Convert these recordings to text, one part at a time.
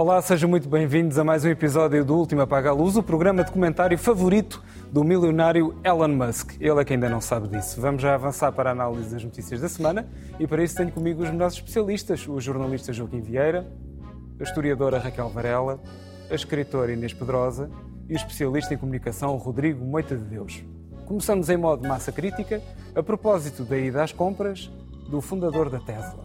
Olá, sejam muito bem-vindos a mais um episódio do Último Apaga a Luz, o programa de comentário favorito do milionário Elon Musk. Ele é que ainda não sabe disso. Vamos já avançar para a análise das notícias da semana e para isso tenho comigo os melhores especialistas, o jornalista Joaquim Vieira, a historiadora Raquel Varela, a escritora Inês Pedrosa e o especialista em comunicação Rodrigo Moita de Deus. Começamos em modo massa crítica, a propósito da ida às compras do fundador da Tesla.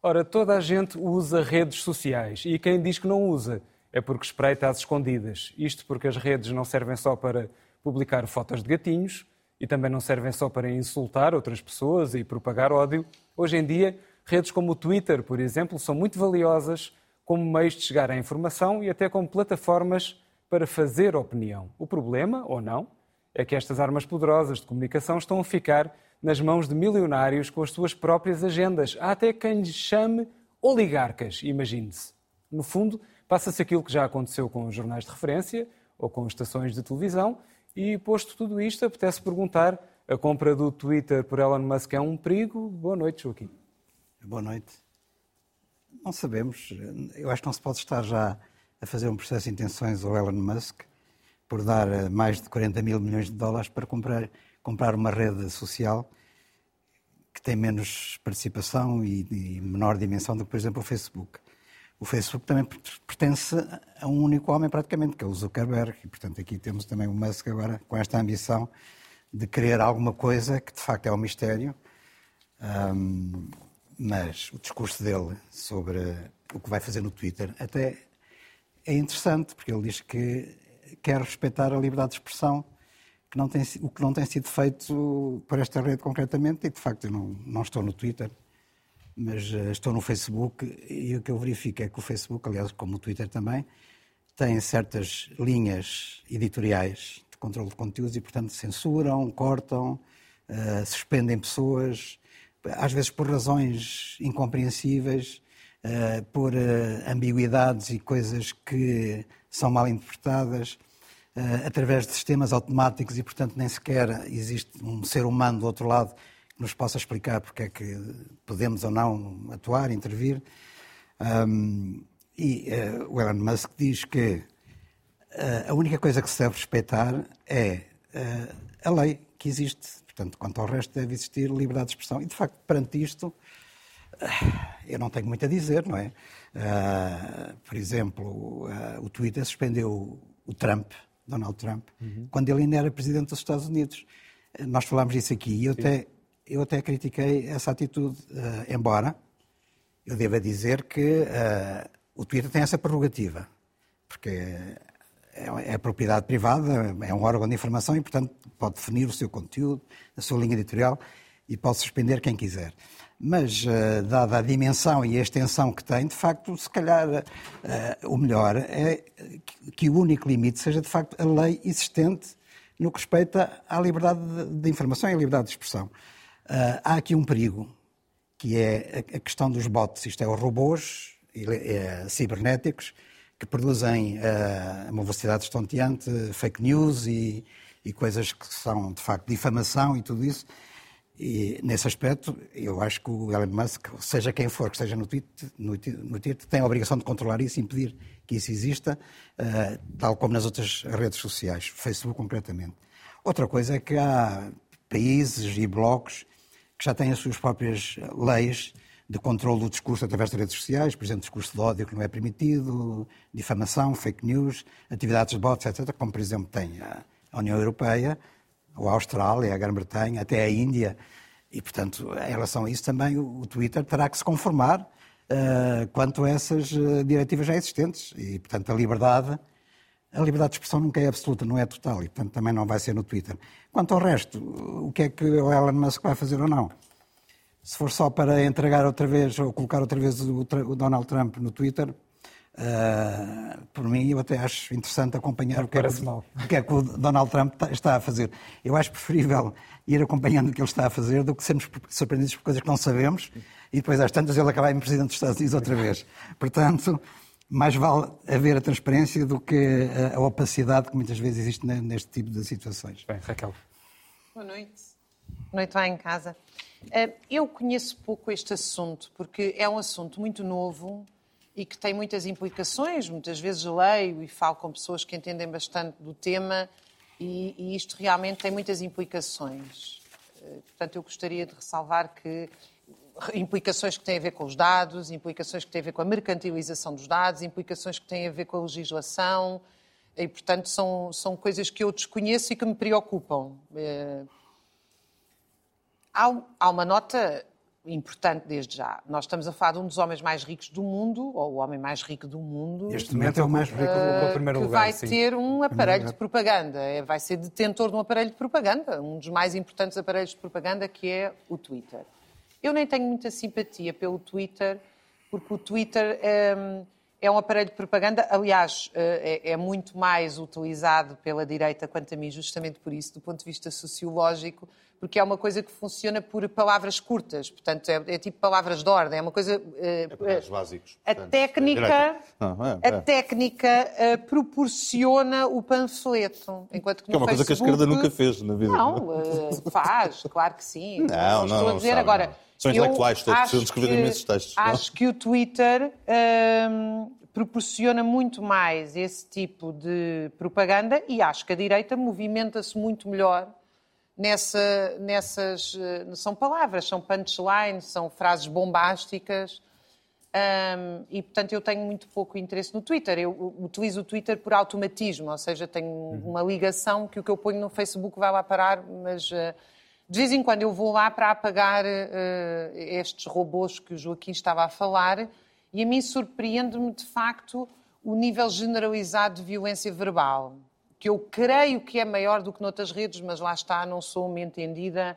Ora, toda a gente usa redes sociais e quem diz que não usa é porque espreita às escondidas. Isto porque as redes não servem só para publicar fotos de gatinhos e também não servem só para insultar outras pessoas e propagar ódio. Hoje em dia, redes como o Twitter, por exemplo, são muito valiosas como meios de chegar à informação e até como plataformas para fazer opinião. O problema, ou não, é que estas armas poderosas de comunicação estão a ficar nas mãos de milionários com as suas próprias agendas. Há até quem lhes chame oligarcas, imagine-se. No fundo, passa-se aquilo que já aconteceu com os jornais de referência ou com estações de televisão, e posto tudo isto, apetece perguntar: a compra do Twitter por Elon Musk é um perigo? Boa noite, Joaquim. Boa noite. Não sabemos. Eu acho que não se pode estar já a fazer um processo de intenções ao Elon Musk por dar eh, mais de 40 mil milhões de dólares para comprar comprar uma rede social que tem menos participação e, e menor dimensão do que, por exemplo, o Facebook. O Facebook também pertence a um único homem, praticamente, que é o Zuckerberg. E, portanto, aqui temos também o Musk agora com esta ambição de querer alguma coisa que, de facto, é um mistério. Um, mas o discurso dele sobre o que vai fazer no Twitter até é interessante, porque ele diz que quer respeitar a liberdade de expressão que não tem, o que não tem sido feito por esta rede concretamente, e de facto eu não, não estou no Twitter, mas uh, estou no Facebook, e o que eu verifico é que o Facebook, aliás, como o Twitter também, tem certas linhas editoriais de controle de conteúdos e, portanto, censuram, cortam, uh, suspendem pessoas, às vezes por razões incompreensíveis, uh, por ambiguidades e coisas que são mal interpretadas. Eh, através de sistemas automáticos e, portanto, nem sequer existe um ser humano do outro lado que nos possa explicar porque é que podemos ou não atuar, intervir. E o Elon Musk diz que a única coisa que se deve respeitar é a lei que existe. Portanto, quanto ao resto, deve existir liberdade de expressão. E, de facto, perante isto, eu não tenho muito a dizer, não é? por exemplo, o Twitter suspendeu o Trump Donald Trump, uhum. quando ele ainda era presidente dos Estados Unidos. Nós falámos disso aqui e eu até, eu até critiquei essa atitude, uh, embora eu deva dizer que uh, o Twitter tem essa prerrogativa, porque é, é propriedade privada, é um órgão de informação e, portanto, pode definir o seu conteúdo, a sua linha editorial e pode suspender quem quiser mas uh, dada a dimensão e a extensão que tem, de facto, se calhar uh, o melhor é que, o único limite seja, de facto, a lei existente no que respeita à liberdade de, informação e à liberdade de expressão. Uh, há aqui um perigo, que é a questão dos bots, isto é, os robôs cibernéticos que produzem uma velocidade estonteante, fake news e, e coisas que são, de facto, difamação e tudo isso, e, nesse aspecto, eu acho que o Elon Musk, seja quem for que esteja no Twitter, no, no Twitter tem a obrigação de controlar isso impedir que isso exista, uh, tal como nas outras redes sociais, Facebook concretamente. Outra coisa é que há países e blocos que já têm as suas próprias leis de controle do discurso através das redes sociais, por exemplo, discurso de ódio que não é permitido, difamação, fake news, atividades de bots, etc., como, por exemplo, tem a União Europeia, a Austrália, a Grã-Bretanha, até a Índia. E, portanto, em relação a isso também o Twitter terá que se conformar uh, quanto a essas uh, diretivas já existentes. E, portanto, a liberdade, a liberdade de expressão nunca é absoluta, não é total. E, portanto, também não vai ser no Twitter. Quanto ao resto, o que é que o Elon Musk vai fazer ou não? Se for só para entregar outra vez ou colocar outra vez o, o Donald Trump no Twitter, Uh, por mim, eu até acho interessante acompanhar o que, é que, o que, é que, o Donald Trump está a fazer. Eu acho preferível ir acompanhando o que ele está a fazer do que sermos surpreendidos por coisas que não sabemos e depois, às tantas, ele acabar em presidente dos Estados Unidos outra vez. Portanto, mais vale haver a transparência do que a opacidade que muitas vezes existe neste tipo de situações. Bem, Raquel. Boa noite. Boa noite lá em casa. Eh, eu conheço pouco este assunto, porque é um assunto muito novo e que tem muitas implicações. Muitas vezes leio e falo com pessoas que entendem bastante do tema e, e isto realmente tem muitas implicações. Eh, portanto, eu gostaria de ressalvar que implicações que têm a ver com os dados, implicações que têm a ver com a mercantilização dos dados, implicações que têm a ver com a legislação, e, portanto, são, são coisas que eu desconheço e que me preocupam. Há, uma nota importante desde já. Nós estamos a falar de um dos homens mais ricos do mundo, ou o homem mais rico do mundo. Neste momento é o mais rico uh, do primeiro que lugar. vai sim. ter um aparelho de propaganda, é, vai ser detentor de um aparelho de propaganda, um dos mais importantes aparelhos de propaganda, que é o Twitter. Eu nem tenho muita simpatia pelo Twitter, porque o Twitter é, é um aparelho de propaganda, aliás, eh, é, é, muito mais utilizado pela direita, quanto a mim, justamente por isso, do ponto de vista sociológico, porque é uma coisa que funciona por palavras curtas, portanto, é, é tipo palavras de ordem, é uma coisa. É palavras básicos. A portanto, técnica, Não, é, é. a técnica uh, proporciona o panfleto, enquanto que Que é uma coisa que a Facebook- esquerda nunca fez na vida. Não, uh, faz, claro que sim. Não, estou não, a não dizer sabe, agora. não. São intelectuais todos, acho precisam de escrever que- imensos textos, não? Acho que o Twitter hum, proporciona muito mais esse tipo de propaganda e acho que a direita movimenta-se muito melhor nessa, nessas. eh, São palavras, são punchlines, são frases bombásticas. hum, e, portanto, eu tenho muito pouco interesse no Twitter. Eu utilizo o Twitter por automatismo, ou seja, tenho uma ligação que o que eu ponho no Facebook vai lá parar, mas eh, de vez em quando eu vou lá para apagar eh, estes robôs que o Joaquim estava a falar e a mim surpreende-me, de facto, o nível generalizado de violência verbal, que eu creio que é maior do que noutras redes, mas lá está, não sou uma entendida.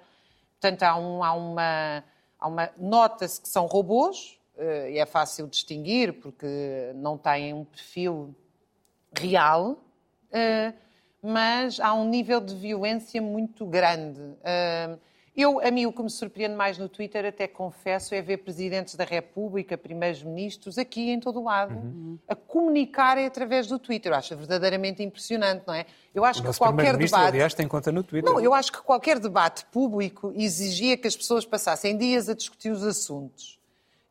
Portanto, há, um, há uma. Há uma Nota-se que são robôs, eh, e é fácil distinguir, porque não têm um perfil real, eh, mas há um nível de violência muito grande. Eu, a mim, o que me surpreende mais no Twitter, até confesso, é ver presidentes da República, primeiros-ministros, aqui em todo o lado, a comunicarem através do Twitter. Eu acho verdadeiramente impressionante, não é? Eu acho que qualquer debate... aliás, tem conta no Twitter. Não, eu acho que qualquer debate público exigia que as pessoas passassem dias a discutir os assuntos.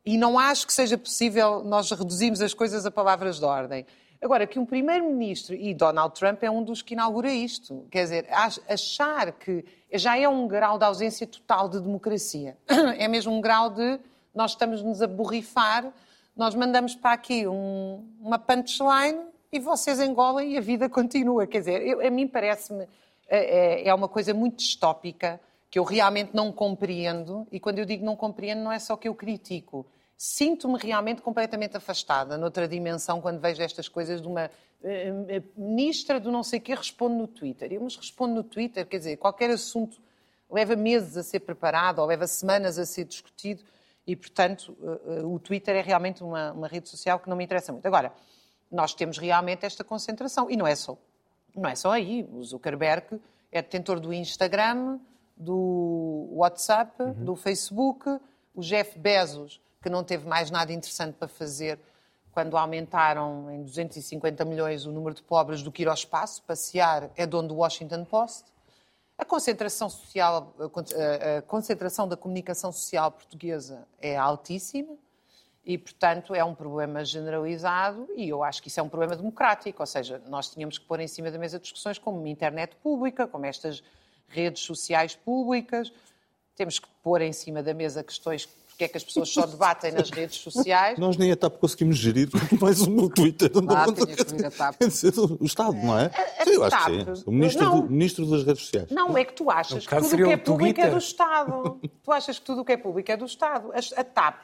E não acho que seja possível nós reduzirmos as coisas a palavras de ordem. Agora, que um primeiro-ministro, e Donald Trump é um dos que inaugura isto, quer dizer, ach- achar que já é um grau de ausência total de democracia. É mesmo um grau de nós estamos-nos a borrifar, nós mandamos para aqui um- uma punchline e vocês engolem e a vida continua. Quer dizer, eu- a mim parece-me é, é- uma coisa muito distópica que eu realmente não compreendo. E quando eu digo não compreendo, não é só que eu critico. Sinto-me realmente completamente afastada noutra dimensão quando vejo estas coisas de uma ministra do não sei o quê responde no Twitter. Eu, mas responde no Twitter, quer dizer, qualquer assunto leva meses a ser preparado ou leva semanas a ser discutido e, portanto, eh, eh, o Twitter é realmente uma, uma rede social que não me interessa muito. Agora, nós temos realmente esta concentração e não é só, não é só aí. O Zuckerberg é detentor do Instagram, do WhatsApp, do Facebook, o Jeff Bezos, que não teve mais nada interessante para fazer quando aumentaram em 250 milhões o número de pobres do que ir ao espaço, passear, é dono do Washington Post. A concentração social, a con- a- a concentração da comunicação social portuguesa é altíssima e, portanto, é um problema generalizado e eu acho que isso é um problema democrático, ou seja, nós tínhamos que pôr em cima da mesa discussões como uma internet pública, como estas redes sociais públicas, temos que pôr em cima da mesa questões porque é que as pessoas só debatem nas redes sociais. Nós nem a TAP conseguimos gerir, mais o meu Twitter. Não Ah, tinha que vir a TAP. O Estado, não é? a Sim, eu acho TAP. que sim. O ministro, Não. do- ministro das redes sociais. Não, é que tu achas No que tudo o que é público é do Estado. Tu achas que tudo o que é público é do Estado. A, a TAP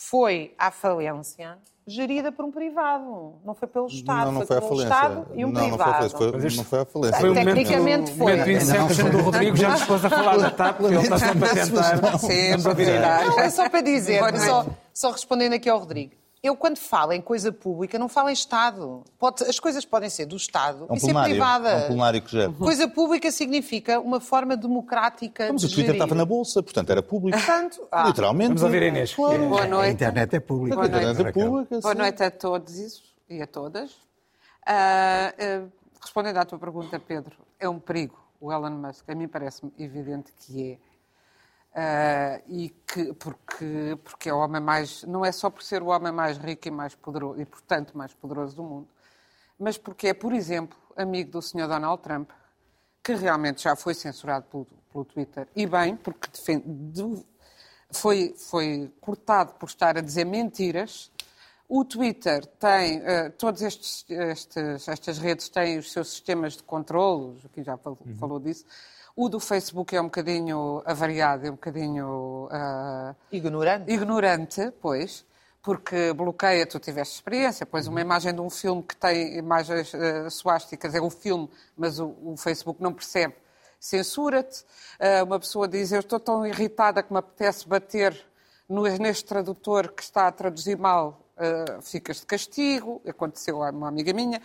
foi à falência gerida por um privado. Não foi pelo Estado. Não, não foi à pelo. Estado e um não, não foi à privado. falência. Foi, Mas isto não foi à falência. Foi o momento, Tecnicamente o foi. momento Inception do Rodrigo, já nos pôs a falar da TAP, ele está sempre a tentar. Não, é só para dizer, só, só respondendo aqui ao Rodrigo. Eu, quando falo em coisa pública, não falo em Estado. Pode- as coisas podem ser do Estado É um e ser privada. É um plenário que gera. Coisa pública significa uma forma democrática Mas de o Twitter gerir. estava na bolsa, portanto era público. Portanto, ah, Literalmente. Vamos ouvir a Inês. Claro. Boa A noite. internet é pública. Boa A internet é pública. Boa noite a todos e a todas. Ah, ah, respondendo à tua pergunta, Pedro, é um perigo o Elon Musk. A mim parece-me evidente que é. Ah, e que, porque, porque é o homem mais. Não é só por ser o homem mais rico e mais poderoso, e portanto mais poderoso do mundo, mas porque é, por exemplo, amigo do Sr. Donald Trump, que realmente já foi censurado pelo, pelo Twitter. E bem, porque defen- do- foi, foi cortado por estar a dizer mentiras. O Twitter tem, eh, todas estes, estes- estas redes têm os seus sistemas de controle, aqui já fal- falou disso. O do Facebook é um bocadinho avariado, é um bocadinho ah, ignorante. ignorante, pois, porque bloqueia, tu tiveste experiência, pois uma imagem de um filme que tem imagens uh, suásticas é o filme, mas o, o Facebook não percebe, censura-te. Uh, uma pessoa diz, eu estou tão irritada que me apetece bater no, neste tradutor que está a traduzir mal, uh, ficas de castigo, aconteceu a uma amiga minha.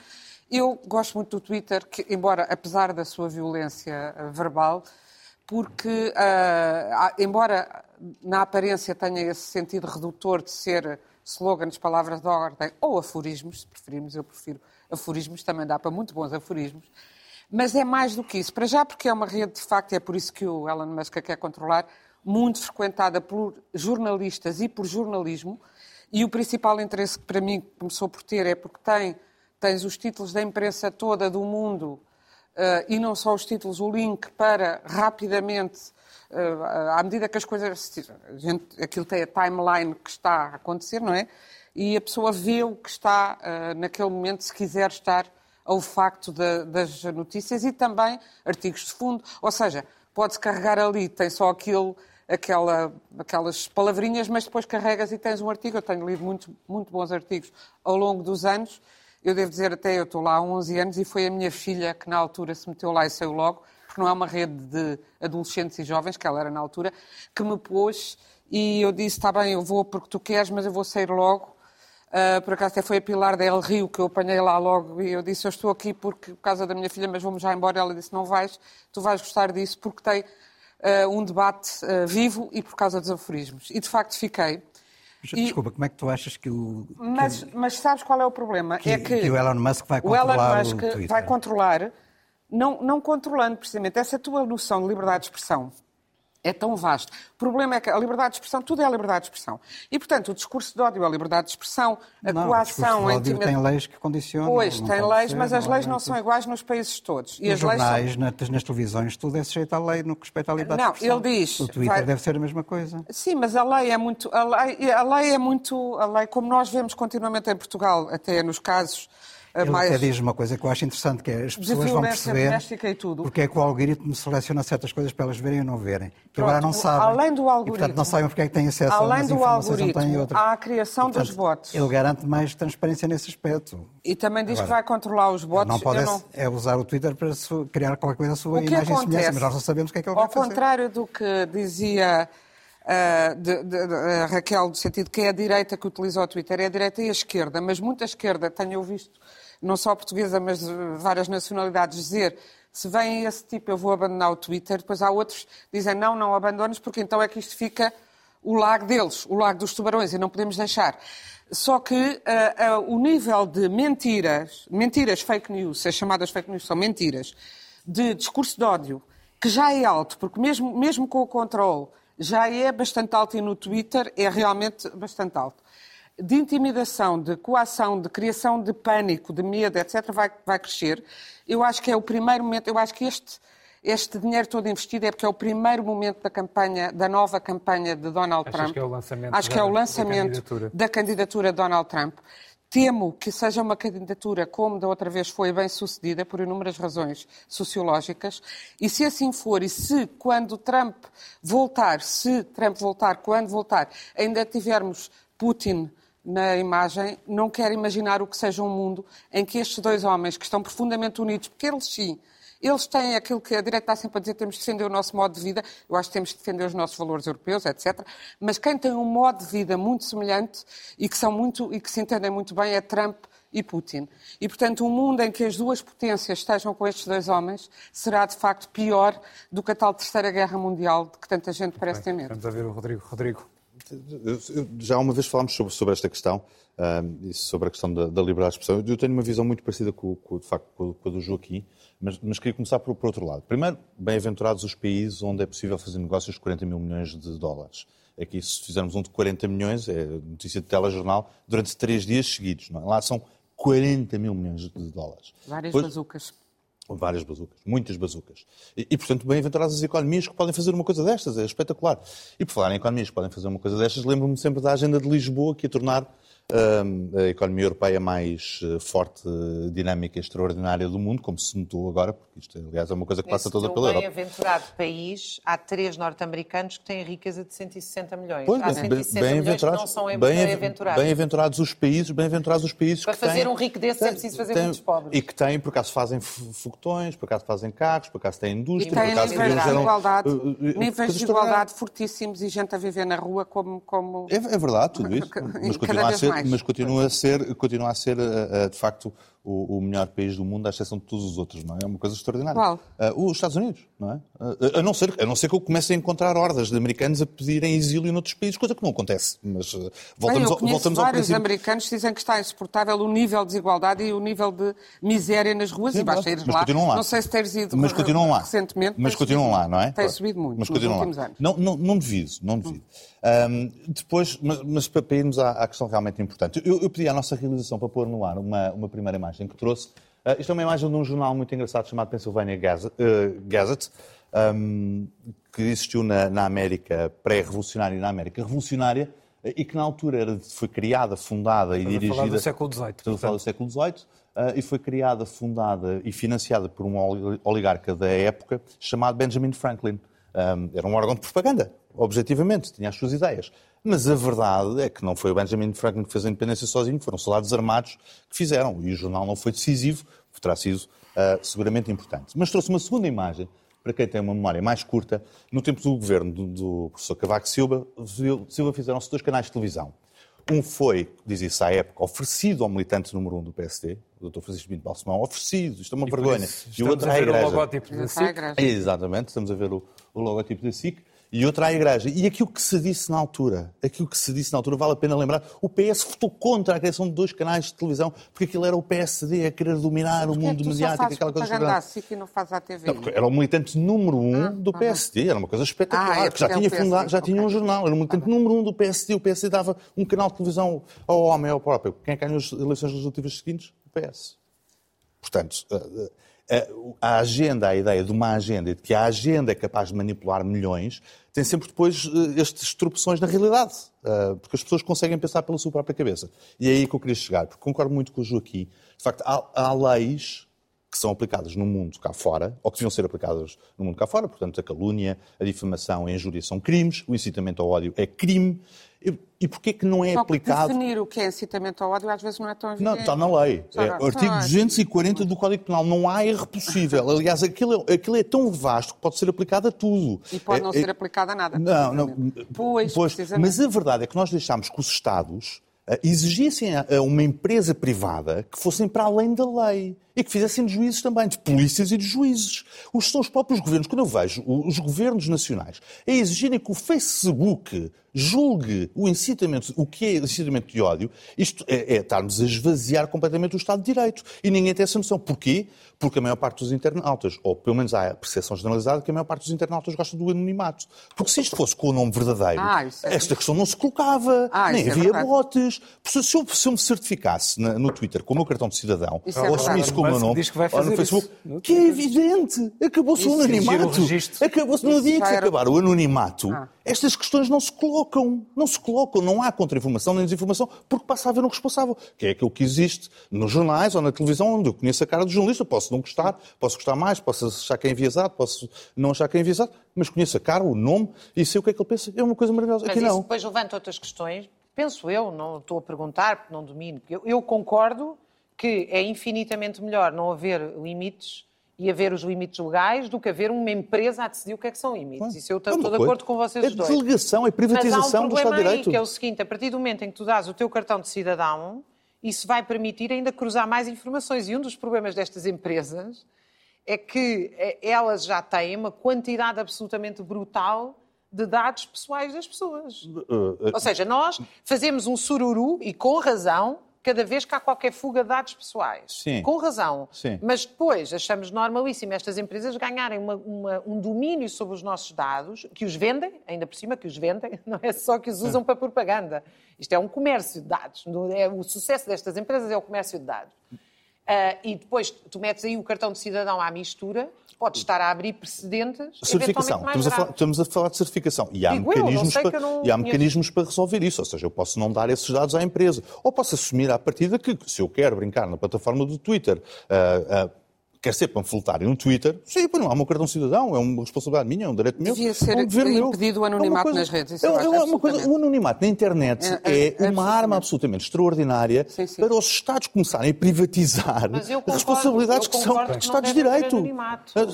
Eu gosto muito do Twitter, que, embora, apesar da sua violência uh, verbal, porque, há- embora na aparência tenha esse sentido redutor de ser slogans, palavras de ordem ou aforismos, se preferirmos, eu prefiro aforismos, também dá para muito bons aforismos, mas é mais do que isso. Para já, porque é uma rede, de facto, e é por isso que o Elon Musk a quer controlar, muito frequentada por jornalistas e por jornalismo, e o principal interesse que para mim começou por ter é porque tem, tens os títulos da imprensa toda do mundo eh, e não só os títulos, o link para rapidamente, eh, à medida que as coisas. gente- aquilo tem a timeline que está a acontecer, não é? E a pessoa vê o que está eh, naquele momento, se quiser estar ao facto da- das notícias e também artigos de fundo. Ou seja, pode-se carregar ali, tem só aquilo. Aquela, aquelas palavrinhas, mas depois carregas e tens um artigo. Eu tenho lido muito, muito bons artigos ao longo dos anos eu devo dizer até, eu estou lá há 11 anos e foi a minha filha que na altura se meteu lá e saiu logo, porque não é uma rede de adolescentes e jovens, que ela era na altura, que me pôs e eu disse, está bem, eu vou porque tu queres, mas eu vou sair logo. Ah, por acaso até foi a Pilar del Rio que eu apanhei lá logo e eu disse, eu estou aqui porque, por causa da minha filha, mas vamos já embora. Ela disse, não vais, tu vais gostar disso porque tem ah, um debate ah, vivo e por causa dos aforismos. E de facto fiquei. Mas, E- Desculpa, como é que tu achas que o, que- Mas, mas sabes qual é o problema? que, é que, que o Elon Musk vai o Elon controlar Musk o Twitter? vai controlar, não, não controlando precisamente essa tua noção de liberdade de expressão. É tão vasto. O problema é que a liberdade de expressão, tudo é a liberdade de expressão. E, portanto, o discurso de ódio é a liberdade de expressão, a Não, o coação, ódio intimidade. tem leis que condicionam. Pois, não tem leis, ser, mas as leis não é são iguais nos países todos. E Nos as leis são- jornais, nas, nas televisões, tudo é sujeito à lei no que respeita à liberdade Não, de expressão. ele diz, O Twitter vai- deve ser a mesma coisa. Sim, mas a lei é muito. A lei, a lei é muito. A lei, como nós vemos continuamente em Portugal, até nos casos Ele mais. até diz uma coisa que eu acho interessante, que é as pessoas vão violência perceber e tudo. porque é que o algoritmo seleciona certas coisas para elas verem ou não verem. Que agora não sabem. além do E, portanto, algoritmo- não sabem porque é que têm acesso a Além umas do informações não têm algoritmo, outras. há a criação dos Portanto, bots. Ele garante mais transparência nesse aspecto. E também diz que Agora, vai controlar os bots. não pode é, não- é usar o Twitter para criar qualquer coisa sua O que imagem semelhança, acontece? mas nós não sabemos o que é que ele Ao vai fazer. contrário do que dizia ah, de- de- de- a Raquel, no sentido que é a direita que utiliza o Twitter, é a direita e a esquerda, mas muita esquerda, tenho visto, não só portuguesa, mas de várias nacionalidades, dizer se vem esse tipo eu vou abandonar o Twitter, depois há outros que dizem não, não abandones, porque então é que isto fica o lago deles, o lago dos tubarões, e não podemos deixar. Só que ah, ah, o nível de mentiras, mentiras fake news, as chamadas fake news são mentiras, de discurso de ódio, que já é alto, porque mesmo, mesmo com o controle já é bastante alto e no Twitter é realmente bastante alto. De intimidação, de coação, de criação de pânico, de medo, etc., vai, vai crescer. Eu acho que é o primeiro momento, eu acho que este, este dinheiro todo investido é porque é o primeiro momento da campanha, da nova campanha de Donald Achas Trump. que é o lançamento Acho que da- é o da lançamento candidatura? da candidatura de Donald Trump. Temo que seja uma candidatura como da outra vez foi bem sucedida por inúmeras razões sociológicas e se assim for e se quando Trump voltar, se Trump voltar, quando voltar, ainda tivermos Putin na imagem, não quero imaginar o que seja um mundo em que estes dois homens que estão profundamente unidos, porque eles sim, Eles têm aquilo que a direita está sempre a dizer, temos de defender o nosso modo de vida, eu acho que temos de defender os nossos valores europeus, etc. Mas quem tem um modo de vida muito semelhante e que, são muito, e que se entendem muito bem é Trump e Putin. E, portanto, um mundo em que as duas potências estejam com estes dois homens será, de facto, pior do que a tal Terceira Guerra Mundial de que tanta gente parece ter medo. Vamos ouvir o Rodrigo. Rodrigo. Já uma vez falámos sobre, sobre esta questão, um, sobre a questão da, da, liberdade de expressão. Eu tenho uma visão muito parecida com, com, de facto, com, com a do Joaquim, mas, mas queria começar por, por outro lado. Primeiro, bem-aventurados os países onde é possível fazer negócios de 40 mil milhões de dólares. Aqui, se fizermos um de 40 milhões, é notícia de telejornal, durante três dias seguidos. Não é? Lá são 40 mil milhões de dólares. Várias Depois, bazucas. Várias bazucas, muitas bazucas. E, e portanto, bem-aventuradas as economias que podem fazer uma coisa destas, é espetacular. E por falar em economias que podem fazer uma coisa destas, lembro-me sempre da agenda de Lisboa, que ia tornar a economia europeia mais eh, forte, dinâmica e extraordinária do mundo, como se notou agora, porque isto, aliás, é uma coisa que passa toda pela Europa. Nesse bem-aventurado país, há três norte-americanos que têm riqueza de 160 milhões. Pois, há 160 bem, milhões que não são bem-aventurados. Bem-aventurados os países, bem-aventurados os países Para fazer têm, um rico desses é preciso fazer muitos pobres. E que têm, por acaso, fazem foguetões, por acaso fazem carros, por acaso têm indústria, e por acaso... Níveis de igualdade, uh, níveis de igualdade fortíssimos e gente a viver na rua como... como... É, é verdade, tudo isso. Mas continua, a ser, mas continua a ser, continua a ser uh, de facto, o, melhor país do mundo, à exceção de todos os outros, não é? É uma coisa extraordinária. Qual? Uh, os Estados Unidos, não é? A, não ser, a não ser que eu comece a encontrar hordas de americanos a pedirem exílio noutros países, coisa que não acontece. Mas uh, voltamos, Bem, eu voltamos ao vários americanos dizem que está insuportável o nível de desigualdade e o nível de miséria nas ruas Sim, e basta ir lá. Continuam lá. Não sei se teres ido mas continuam lá. recentemente. Mas continuam lá, não é? Tem subido muito mas nos últimos lá. anos. Não, não, não devido, não devido. Um, depois, mas, mas, para irmos à, à, questão realmente importante, eu, eu pedi à nossa realização para pôr no ar uma, uma primeira imagem que trouxe Uh, isto é uma imagem de um jornal muito engraçado chamado Pennsylvania Gazette, uh, Gazette um, que existiu na, na América pré-revolucionária e na América revolucionária uh, e que na altura era, foi criada, fundada e dirigida... Falar do século XVIII. Estamos a falar do século XVIII. e foi criada, fundada e financiada por um oligarca da época chamado Benjamin Franklin. Um, era um órgão de propaganda, objetivamente, tinha as suas ideias. Mas a verdade é que não foi o Benjamin Franklin que fez a independência sozinho, foram soldados armados que fizeram. E o jornal não foi decisivo, terá sido uh, seguramente importante. Mas trouxe uma segunda imagem, para quem tem uma memória mais curta. No tempo do governo do, do professor Cavaco Silva, Silva fizeram-se dois canais de televisão. Um foi, diz isso à época, oferecido ao militante número um do PSD, o Dr. Francisco Pinto Balsemão, oferecido, isto é uma e vergonha. e o outro é a igreja. O logótipo da SIC. Exatamente, estamos a ver o, o logotipo da SIC e outra à Igreja. E aquilo que se disse na altura, aquilo que se disse na altura, vale a pena lembrar, o PS votou contra a criação de dois canais de televisão, porque aquilo era o PSD a querer dominar o mundo mediático, aquela coisa propaganda assim não faz a TV. Não, era o militante número um ah, do PSD, era uma coisa espetacular, ah, é que já tinha fundado, já okay. tinha um jornal, era o militante número um do PSD, o PSD dava um canal de televisão ao homem, ao próprio. Quem ganhou as eleições legislativas seguintes? O PS. Portanto, eh, eh, a agenda, a ideia de uma agenda, de que a agenda é capaz de manipular milhões, tem sempre depois uh, estas tropeções na realidade, uh, porque as pessoas conseguem pensar pela sua própria cabeça. E é aí que eu queria chegar, porque concordo muito com o Joaquim. De facto, há, há leis que são aplicadas no mundo cá fora, ou que deviam ser aplicadas no mundo cá fora, portanto, a calúnia, a difamação, a injúria são crimes, o incitamento ao ódio é crime, e, e porquê que não é Só aplicado... definir o que é incitamento ao ódio às vezes não é tão evidente. Não, está na lei. É, artigo 240 do Código Penal. Não há erro possível. Aliás, aquilo, é, aquilo é tão vasto que pode ser aplicado a tudo. E pode é, não é, ser aplicado a nada. Não, não. Pois, pois mas a verdade é que nós deixámos que os Estados eh, exigissem a uma empresa privada que fossem para além da lei e que fizessem de juízes também, de polícias e de juízes. Os, são os próprios governos, quando eu vejo os governos nacionais a exigirem que o Facebook julgue o incitamento, o que é incitamento de ódio, isto é, é estarmos a esvaziar completamente o Estado de Direito. E ninguém tem essa noção. Porquê? Porque a maior parte dos internautas, ou pelo menos há a percepção generalizada, que a maior parte dos internautas gosta do anonimato. Porque se isto fosse com o nome verdadeiro, ah, é esta questão não se colocava, ah, nem é havia é botes. Se eu, se eu me certificasse no Twitter com o meu cartão de cidadão, isso é ou assumisse com o meu nome, ou no Facebook, isso. que é evidente, acabou-se o anonimato. Acabou-se no dia que se acabar o anonimato, ah. estas questões não se colocam. Não se colocam, não há contra-informação nem desinformação, porque passa a haver um responsável, que é aquilo que existe nos jornais ou na televisão, onde eu conheço a cara do jornalista, posso não gostar, posso gostar mais, posso achar que é enviesado, posso não achar que é enviesado, mas conheço a cara, o nome e sei o que é que ele pensa. É uma coisa maravilhosa. Mas Aqui isso não. depois levanta outras questões. Penso eu, não estou a perguntar, porque não domino. Eu, eu concordo que é infinitamente melhor não haver limites e haver os limites legais do que haver uma empresa a decidir o que é que são limites. Isso eu estou, estou de acordo com vocês é dois. É delegação, é privatização um do Estado de Direito. Aí, que é o seguinte, a partir do momento em que tu dás o teu cartão de cidadão, isso vai permitir ainda cruzar mais informações. E um dos problemas destas empresas é que eh, elas já têm uma quantidade absolutamente brutal de dados pessoais das pessoas. Uh, uh, Ou seja, nós fazemos um sururu, e com razão, cada vez que há qualquer fuga de dados pessoais. Sim. Com razão. Sim. Mas depois achamos normalíssimo estas empresas ganharem uma, uma, um domínio sobre os nossos dados, que os vendem, ainda por cima que os vendem, não é só que os usam para propaganda. Isto é um comércio de dados. É, o sucesso destas empresas é o comércio de dados. Uh, e depois tu metes aí o cartão de cidadão à mistura, pode estar a abrir precedentes. Certificação. Estamos a, falar, estamos a, falar, de certificação. E há, Digo mecanismos, eu, para, e há mecanismos para resolver isso. Ou seja, eu posso não dar esses dados à empresa. Ou posso assumir à partida que, se eu quero brincar na plataforma do Twitter, uh, uh, quer ser panfletário no Twitter, sim, não há um cartão cidadão, é uma responsabilidade minha, é um direito meu. Devia ser é um impedido o anonimato coisa, nas redes. É, é uma coisa, o anonimato na internet é, é uma arma absolutamente extraordinária sim, sim. para os Estados começarem a privatizar concordo, responsabilidades que são que Estados de Direito.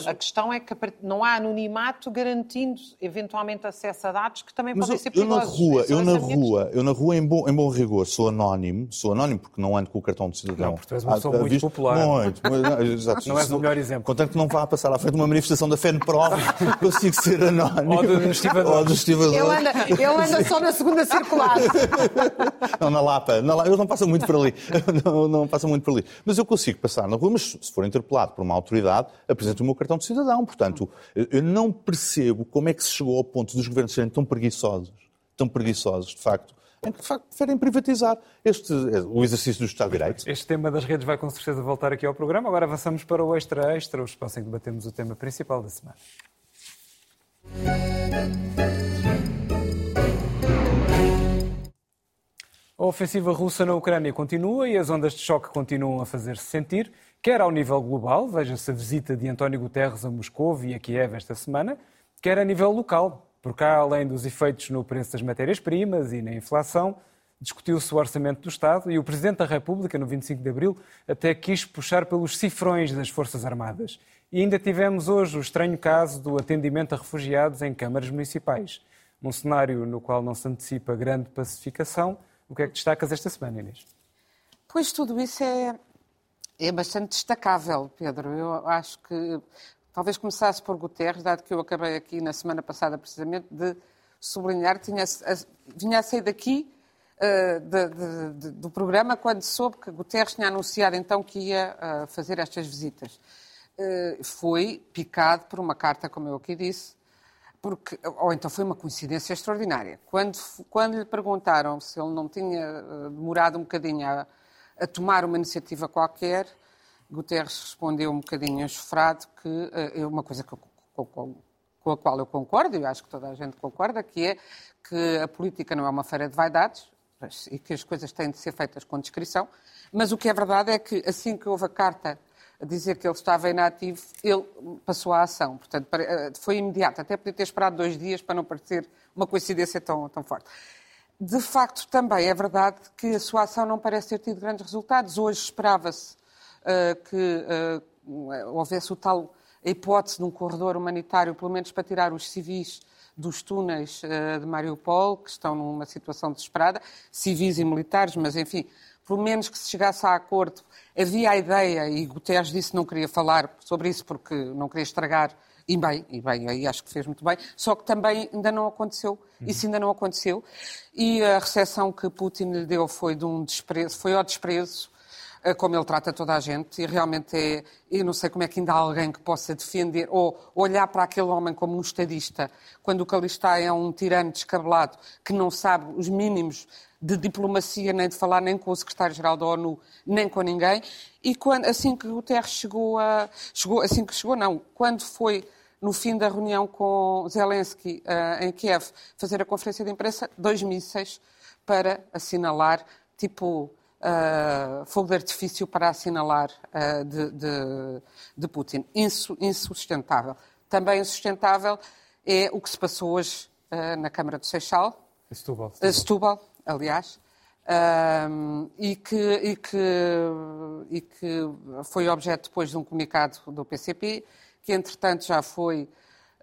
A questão é que não há anonimato garantindo eventualmente acesso a dados que também Mas podem ser perigosos. Eu na rua, eu na rua, eu na rua em bom, em bom rigor sou anónimo, sou anónimo porque não ando com o cartão de cidadão. Não, porque tu és uma pessoa muito popular. Muito, exato és o melhor exemplo. Contanto que não vá passar à frente de uma manifestação da FENPROV, consigo ser anónimo. Ou do estivador. Ou do estivador. Ele anda, ele anda só na segunda circular. Não, na Lapa. Na Lapa. Eu não passo muito por ali. Não, não passo muito por ali. Mas eu consigo passar na rua, mas se for interpelado por uma autoridade, apresento o meu cartão de cidadão. Portanto, eu não percebo como é que se chegou ao ponto dos governos serem tão preguiçosos, tão preguiçosos, de facto, em que de facto preferem privatizar este, o exercício do Estado de Direito. Este tema das redes vai com certeza voltar aqui ao programa. Agora avançamos para o Extra Extra, o espaço em que debatemos o tema principal da semana. A ofensiva russa na Ucrânia continua e as ondas de choque continuam a fazer-se sentir, quer ao nível global, veja-se a visita de António Guterres a Moscou e a Kiev esta semana, quer a nível local, por cá, além dos efeitos no preço das matérias-primas e na inflação, discutiu-se o orçamento do Estado e o Presidente da República, no 25 de abril, até quis puxar pelos cifrões das Forças Armadas. E ainda tivemos hoje o estranho caso do atendimento a refugiados em câmaras municipais. Num cenário no qual não se antecipa grande pacificação, o que é que destacas esta semana, Inês? Pois tudo isso é, é bastante destacável, Pedro. Eu acho que Talvez começasse por Guterres, dado que eu acabei aqui na semana passada precisamente de sublinhar, tinha, vinha a sair daqui uh, de, de, de, do programa quando soube que Guterres tinha anunciado então que ia uh, fazer estas visitas. Uh, foi picado por uma carta, como eu aqui disse, porque, ou então foi uma coincidência extraordinária. Quando, quando lhe perguntaram se ele não tinha demorado um bocadinho a, a tomar uma iniciativa qualquer, Guterres respondeu um bocadinho enxofrado que é uma coisa que eu, com, a qual eu concordo, e acho que toda a gente concorda, que é que a política não é uma feira de vaidades e que as coisas têm de ser feitas com discrição, mas o que é verdade é que assim que houve a carta a dizer que ele estava inativo, ele passou à ação. Portanto, eh, foi imediato. Até podia ter esperado dois dias para não parecer uma coincidência tão, tão forte. De facto, também é verdade que a sua ação não parece ter tido grandes resultados. Hoje esperava-se que uh, houvesse o tal hipótese de um corredor humanitário, pelo menos para tirar os civis dos túneis de Mariupol, que estão numa situação desesperada, civis e militares, mas enfim, pelo menos que se chegasse a acordo. Havia a ideia, e Guterres disse não queria falar sobre isso porque não queria estragar, e bem, e bem, aí acho que fez muito bem, só que também ainda não aconteceu, uhum. isso ainda não aconteceu, e a recepção que Putin lhe deu foi de um desprezo, foi ao desprezo, eh, como ele trata toda a gente, e realmente é. Eu não sei como é que ainda há alguém que possa defender ou olhar para aquele homem como um estadista, quando o que ali está é um tirano descabelado que não sabe os mínimos de diplomacia, nem de falar nem com o secretário-geral da ONU, nem com ninguém. E quando, assim que Guterres chegou a. Chegou, assim que chegou, não, quando foi no fim da reunião com Zelensky uh, em Kiev fazer a conferência de imprensa, dois mísseis para assinalar, tipo uh, fogo de artifício para assinalar uh, de, de, de, Putin. Insu, insustentável. Também insustentável é o que se passou hoje uh, na Câmara do Seixal. Setúbal. Setúbal, aliás. Um, e, que, e, que, e que foi objeto depois de um comunicado do PCP, que entretanto já foi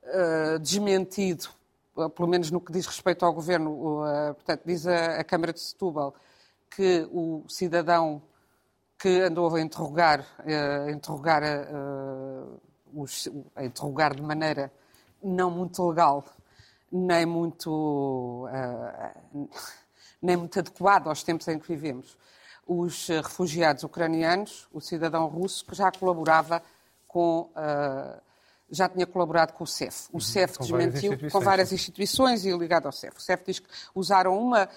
uh, desmentido, pelo menos no que diz respeito ao governo. Uh, portanto, diz a, a, Câmara de Setúbal que o cidadão que andou a interrogar, uh, interrogar, os, a interrogar de maneira não muito legal, nem muito nem muito adequado aos tempos em que vivemos. Os eh, refugiados ucranianos, o cidadão russo que já colaborava com. Já tinha colaborado com o CEF. O uhum, CEF desmentiu com várias instituições e ligado ao CEF. O CEF diz que usaram uma,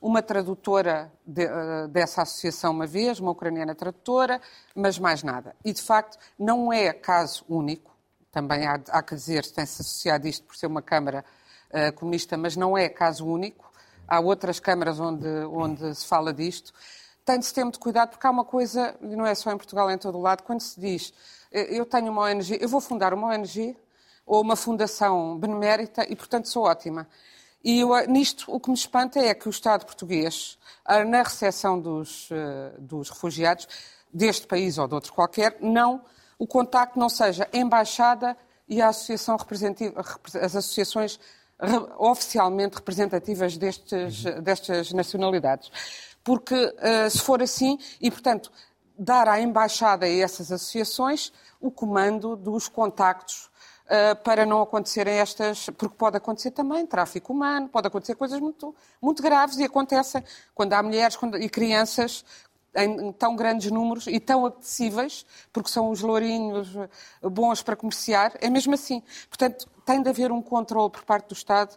uma tradutora de, uh, dessa associação uma vez, uma ucraniana tradutora, mas mais nada. E, de facto, não é caso único. Também há, há que dizer, tem-se associado isto por ser uma Câmara uh, comunista, mas não é caso único há outras câmaras onde, onde se fala disto, tem de se ter muito cuidado, porque há uma coisa, e não é só em Portugal, é em todo o lado, quando se diz eh, eu tenho uma ONG, eu vou fundar uma ONG ou uma fundação benemérita e, portanto, sou ótima. E eu, eh, nisto o que me espanta é que o Estado português, eh, na recepção dos, dos refugiados, deste país ou de outro qualquer, não, o contacto não seja a embaixada e a associação as associações oficialmente representativas destes, uhum. destas nacionalidades. Porque se for assim, e portanto, dar à embaixada e a essas associações o comando dos contactos para não acontecerem estas, porque pode acontecer também tráfico humano, pode acontecer coisas muito, muito graves e acontecem quando há mulheres e crianças em tão grandes números e tão apetecíveis, porque são os lourinhos bons para comerciar, é mesmo assim. Portanto, tem de haver um controle por parte do Estado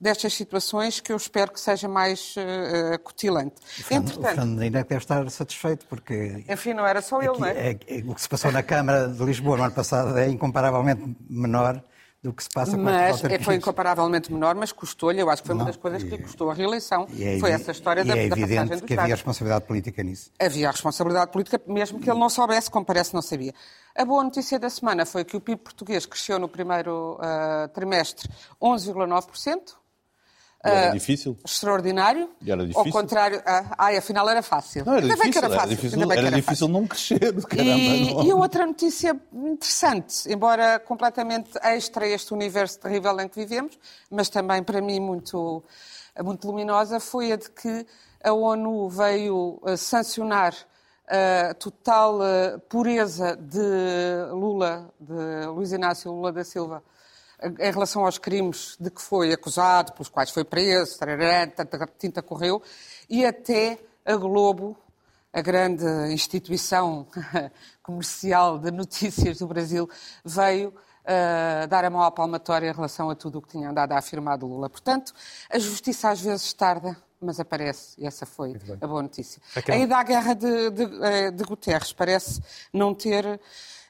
destas situações que eu espero que seja mais uh, acutilante. O Fernando ainda deve estar satisfeito porque... Enfim, não era só ele, não é? é? é? O que se passou na Câmara de Lisboa no ano passado é incomparavelmente menor do que se passa com Mas é, foi incomparavelmente menor, mas custou-lhe, eu acho que foi não, uma das coisas que lhe custou a reeleição. É, foi essa história da, é da passagem do que havia responsabilidade política nisso. Havia responsabilidade política, mesmo que ele não soubesse, como parece não sabia. A boa notícia da semana foi que o PIB português cresceu no primeiro uh, trimestre 11,9%. E era uh, difícil? Extraordinário. E era difícil? Ao contrário, uh, ai, afinal era fácil. Não, era Ainda difícil, era, fácil. era difícil, era era difícil não crescer, caramba. E, não. e outra notícia interessante, embora completamente extra este universo terrível em que vivemos, mas também para mim muito, muito luminosa, foi a de que a ONU veio uh, sancionar a total uh, pureza de Lula, de Luiz Inácio Lula da Silva, em relação aos crimes de que foi acusado, pelos quais foi preso, tarará, tanta tinta correu, e até a Globo, a grande instituição comercial de notícias do Brasil, veio uh, dar a mão à palmatória em relação a tudo o que tinha andado a afirmar do Lula. Portanto, a justiça às vezes tarda, mas aparece, e essa foi a boa notícia. Raquel. A ida à guerra de, de, eh, de Guterres parece não ter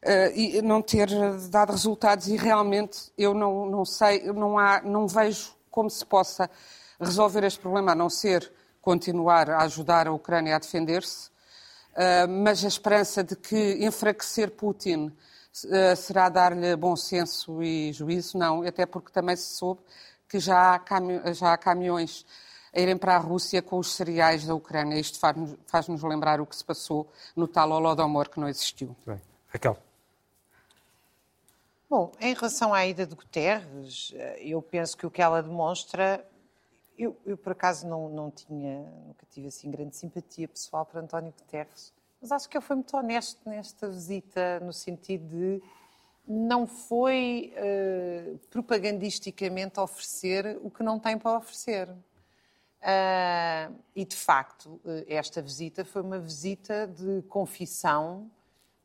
uh, não ter dado resultados e realmente eu não, não sei, não, há, não vejo como se possa resolver este problema, a não ser continuar a ajudar a Ucrânia a defender-se, uh, mas a esperança de que enfraquecer Putin uh, será dar-lhe bom senso e juízo, não, até porque também se soube que já há, já há caminhões a irem para a Rússia com os cereais da Ucrânia. Isto faz-nos faz lembrar o que se passou no tal Holodomor que não existiu. Bem. Raquel. Bom, em relação à ida de Guterres, eh, eu penso que o que ela demonstra. Eu, eu por acaso, não, não tinha, nunca tive assim grande simpatia pessoal para António Guterres, mas acho que ele foi muito honesto nesta visita, no sentido de não foi uh, propagandisticamente oferecer o que não tem para oferecer. Uh, e, de facto, esta visita foi uma visita de confissão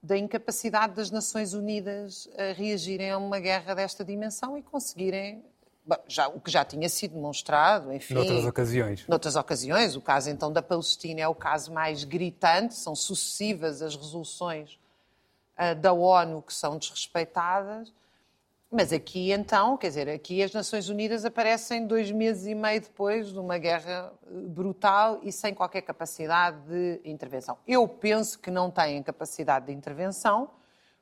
da incapacidade das Nações Unidas a reagirem a uma guerra desta dimensão e conseguirem Bom, já, o que já tinha sido demonstrado, enfim. Noutras ocasiões. Noutras ocasiões. O caso, então, da Palestina é o caso mais gritante. São sucessivas as resoluções uh, da ONU que são desrespeitadas. Mas aqui, então, quer dizer, aqui as Nações Unidas aparecem dois meses e meio depois de uma guerra eh, brutal e sem qualquer capacidade de intervenção. Eu penso que não têm capacidade de intervenção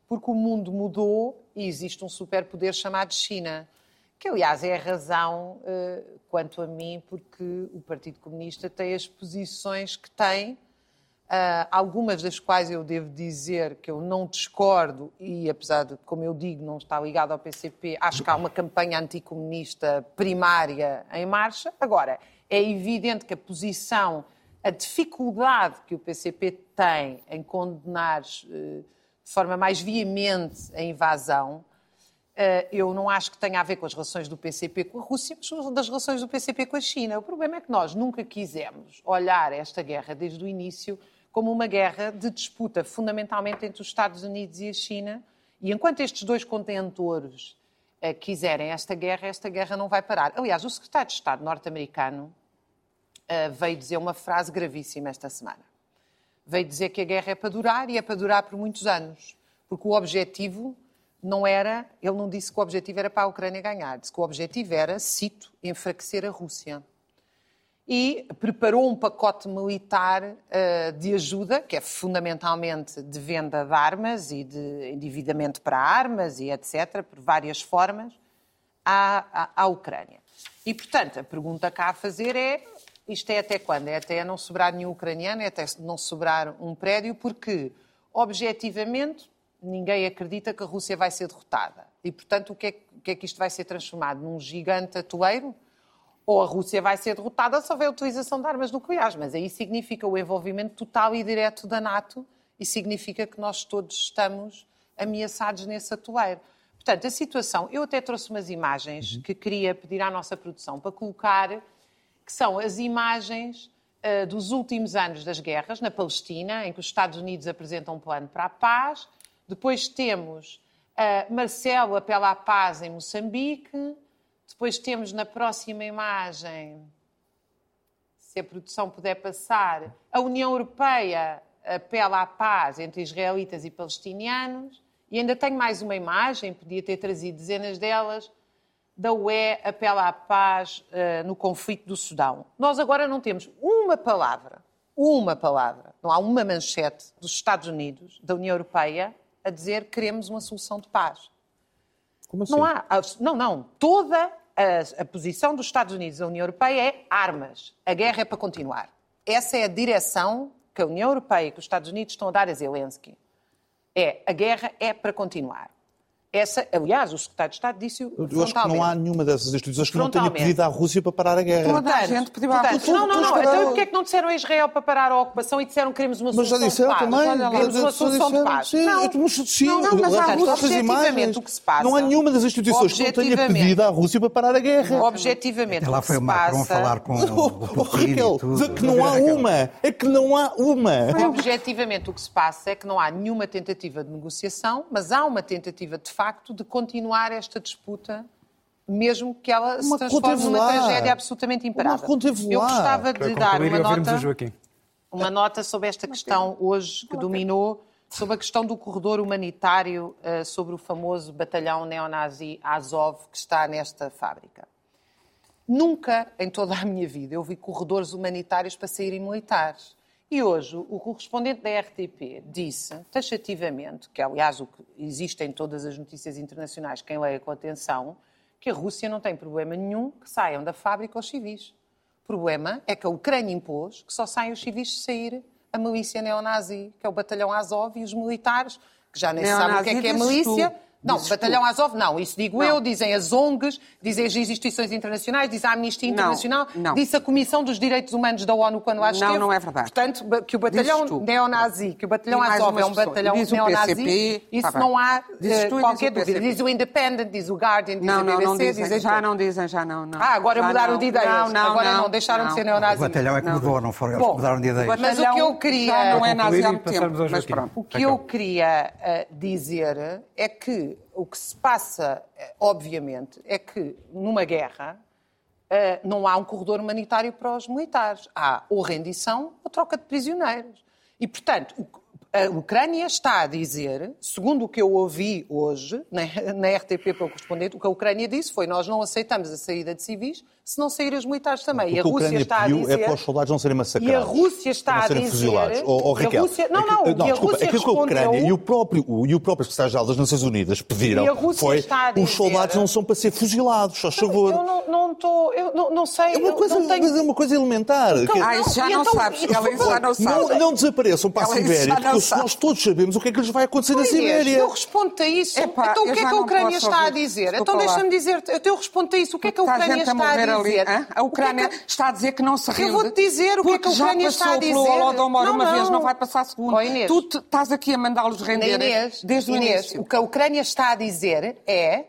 porque o mundo mudou e existe um superpoder chamado China, que aliás é a razão, uh, quanto a mim, porque o Partido Comunista tem as posições que tem, uh, algumas das quais eu devo dizer que eu não discordo, e apesar de, como eu digo, não estar ligado ao PCP, acho que há uma campanha anticomunista primária em marcha. Agora, é evidente que a posição, a dificuldade que o PCP tem em condenar uh, de forma mais veemente a invasão, eh, eu não acho que tenha a ver com as relações do PCP com a Rússia, mas das relações do PCP com a China. O problema é que nós nunca quisemos olhar esta guerra desde o início como uma guerra de disputa fundamentalmente entre os Estados Unidos e a China. E enquanto estes dois contentores uh, quiserem esta guerra, esta guerra não vai parar. Aliás, o secretário de Estado norte-americano uh, veio dizer uma frase gravíssima esta semana. Veio dizer que a guerra é para durar e é para durar por muitos anos, porque o objetivo não era, ele não disse que o objetivo era para a Ucrânia ganhar, disse que o objetivo era, cito, enfraquecer a Rússia. E preparou um pacote militar uh, de ajuda, que é fundamentalmente de venda de armas e de endividamento para armas e etc., por várias formas, à, à, à Ucrânia. E, portanto, a pergunta cá a fazer é: isto é até quando? É até não sobrar nenhum ucraniano, é até não sobrar um prédio, porque, objetivamente, ninguém acredita que a Rússia vai ser derrotada. E, portanto, o que, é, o que é que isto vai ser transformado? Num gigante atoeiro? Ou a Rússia vai ser derrotada se houver utilização de armas nucleares. Mas aí significa o envolvimento total e direto da NATO e significa que nós todos estamos ameaçados nesse atoeiro. Portanto, a situação... Eu até trouxe umas imagens uhum. que queria pedir à nossa produção para colocar, que são as imagens uh, dos últimos anos das guerras na Palestina, em que os Estados Unidos apresentam um plano para a paz depois temos uh, Marcelo apela à paz em Moçambique. Depois temos na próxima imagem, se a produção puder passar, a União Europeia apela à paz entre israelitas e palestinianos. E ainda tenho mais uma imagem, podia ter trazido dezenas delas, da UE apela à paz uh, no conflito do Sudão. Nós agora não temos uma palavra, uma palavra, não há uma manchete dos Estados Unidos, da União Europeia, a dizer que queremos uma solução de paz. Como assim? Não há. Não, não. Toda a, a posição dos Estados Unidos e da União Europeia é armas. A guerra é para continuar. Essa é a direção que a União Europeia e que os Estados Unidos estão a dar a Zelensky. É, a guerra é para continuar. Essa, aliás, o secretário de Estado disse o Eu acho que não há nenhuma dessas instituições que não tenha pedido à Rússia para parar a guerra. Toda a gente pediu à Rússia. Não, não, não. Então porquê é que não disseram a Israel para parar a ocupação e disseram que queremos uma solução de paz? Mas já disseram também. Queremos uma solução de paz. Sim, não, mas, sim, não, não, mas há objetivamente o que se passa... Não há nenhuma das instituições que não tenha pedido à Rússia para parar a guerra. Objetivamente Até lá foi o Macron falar com o Raquel, que não há uma. É que não há uma. Objetivamente o que se passa é que não há nenhuma tentativa de negociação, mas há uma tentativa de facto de continuar esta disputa mesmo que ela uma se transforme numa tragédia absolutamente imparável. Eu gostava de dar uma nota, uma nota sobre esta questão hoje que dominou, sobre a questão do corredor humanitário, uh, sobre o famoso batalhão neonazi Azov que está nesta fábrica. Nunca em toda a minha vida eu vi corredores humanitários para saírem militares. E hoje o correspondente da RTP disse taxativamente, que aliás o que existe em todas as notícias internacionais, quem leia com atenção, que a Rússia não tem problema nenhum que saiam da fábrica os civis. O problema é que a Ucrânia impôs que só saiam os civis de sair a milícia neonazi, que é o batalhão Azov, e os militares, que já nem sabem o que é que é milícia. Tu não, Batalhão Azov não, isso digo não. eu, dizem as ONGs, dizem as instituições internacionais, diz a Amnistia Internacional, não, não. disse a Comissão dos Direitos Humanos da ONU quando lá esteve. Não, não é verdade. Portanto, que o batalhão neonazi, que o batalhão Azov é um batalhão diz neonazi, PCP, isso tá não há uh, qualquer dúvida. Diz o Independent, diz o Guardian, diz não, a BBC, não, não dizem, dizem, já não dizem, já não, não. Ah, agora já mudaram não. de ideias. Não, não, agora não, não, deixaram de ser neonazi. O batalhão é que mudou, não foram eles que mudaram de ideias. Mas o que eu queria... Já não é nazi há muito tempo, mas pronto. O que eu queria dizer é que o que se passa, eh, obviamente, é que numa guerra eh, não há um corredor humanitário para os militares. Há ou rendição ou troca de prisioneiros. E, portanto, a Ucrânia está a dizer, segundo o que eu ouvi hoje na, RTP pelo correspondente, o que a Ucrânia disse foi nós não aceitamos a saída de civis se não saírem os militares também. E a a Rússia Ucrânia está a pediu dizer... é para os soldados não serem massacrados. E a Rússia está não a serem dizer... fuzilados. Ou, ou e a Raquel, Rússia... Não, é que- não, não, e a desculpa, Rússia aquilo que a Ucrânia respondeu- e o próprio, o, e o próprio secretário-geral das Nações Unidas pediram E a Rússia foi está a dizer- os soldados não são para ser fuzilados, só favor. Eu não não estou... Eu não, não sei... É uma eu coisa, não tenho... mas é uma coisa elementar. Então, Que- Ah, isso já não então- sabes. Ela já não não, sabe. não desapareçam para a Sibéria, não porque nós todos sabemos o que é que lhes vai acontecer na Sibéria. Eu respondo-te a isso. Então o que é que a não Ucrânia está a dizer? Então deixa-me dizer, eu eu respondo-te a isso. O que é que a Está Ucrânia a está a morrer ali. dizer? A Ucrânia O que é que- está a dizer que não se rende. vou-te dizer o que é porque que a Ucrânia já está a passou pelo dizer. Holodomor Não, uma vez, não. não vai passar a segunda. Ó, Inês. Tu estás aqui a mandá-los render Inês, desde o Inês, início. o que a Ucrânia está a dizer é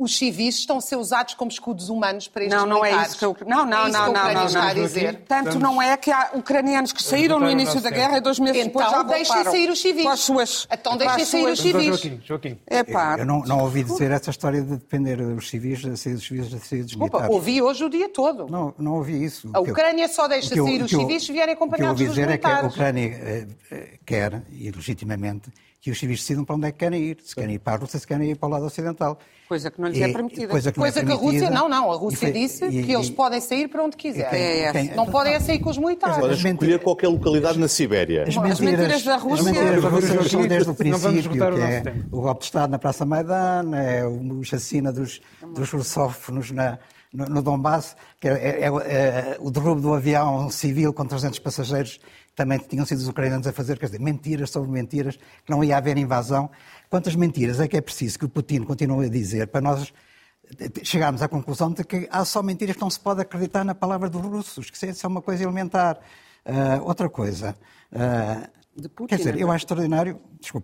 os civis estão a ser usados como escudos humanos para estes Não, não é militares. isso que eu... Não, não, é isso não, que a não, Ucrânia não, está não. a dizer. Tanto Vamos- não é que há ucranianos que saíram no início da guerra e dois meses depois já Então deixem voltaram. sair os civis. Com as suas... Então deixem sair os civis. Joaquim. Joaquim. Epá, Eu não, não ouvi dizer essa história de depender dos civis, da saída dos civis, da saída dos Opa, militares. ouvi hoje o dia todo. Não, não ouvi isso. A Ucrânia só deixa eu- sair os civis se vierem O que eu acompanhados ouvi dos dizer é que a militares. Ucrânia eh, quer, e legitimamente, que os civis decidam para onde é que querem ir. Se querem ir para a Rússia, se querem ir para o lado ocidental. Coisa que não lhes E- é permitida. Coisa que, não é Coisa que a Rússia, não, não, a Rússia foi- disse e- que eles e- podem sair para onde quiserem. quem- É, quem- Não podem é sair com os militares. Podem As escolher qualquer localidade na Sibéria. As mentiras mentiras, da Rússia- as mentiras da Rússia são desde o princípio, que é tempo. o golpe de Estado na Praça Maidan, é o chacina dos, dos russófonos na, no, no Donbass, que é, é- é o derrubo do avião civil com 300 passageiros, que também tinham sido os ucranianos a fazer, quer dizer, mentiras sobre mentiras, que não ia haver invasão. Quantas mentiras é que é preciso que o Putin continue a dizer para nós chegarmos à conclusão de que há só mentiras que não se pode acreditar na palavra dos russos, que isso é uma coisa elementar. Ah, outra coisa, De Putin, quer dizer, é? eu acho extraordinário, desculpa,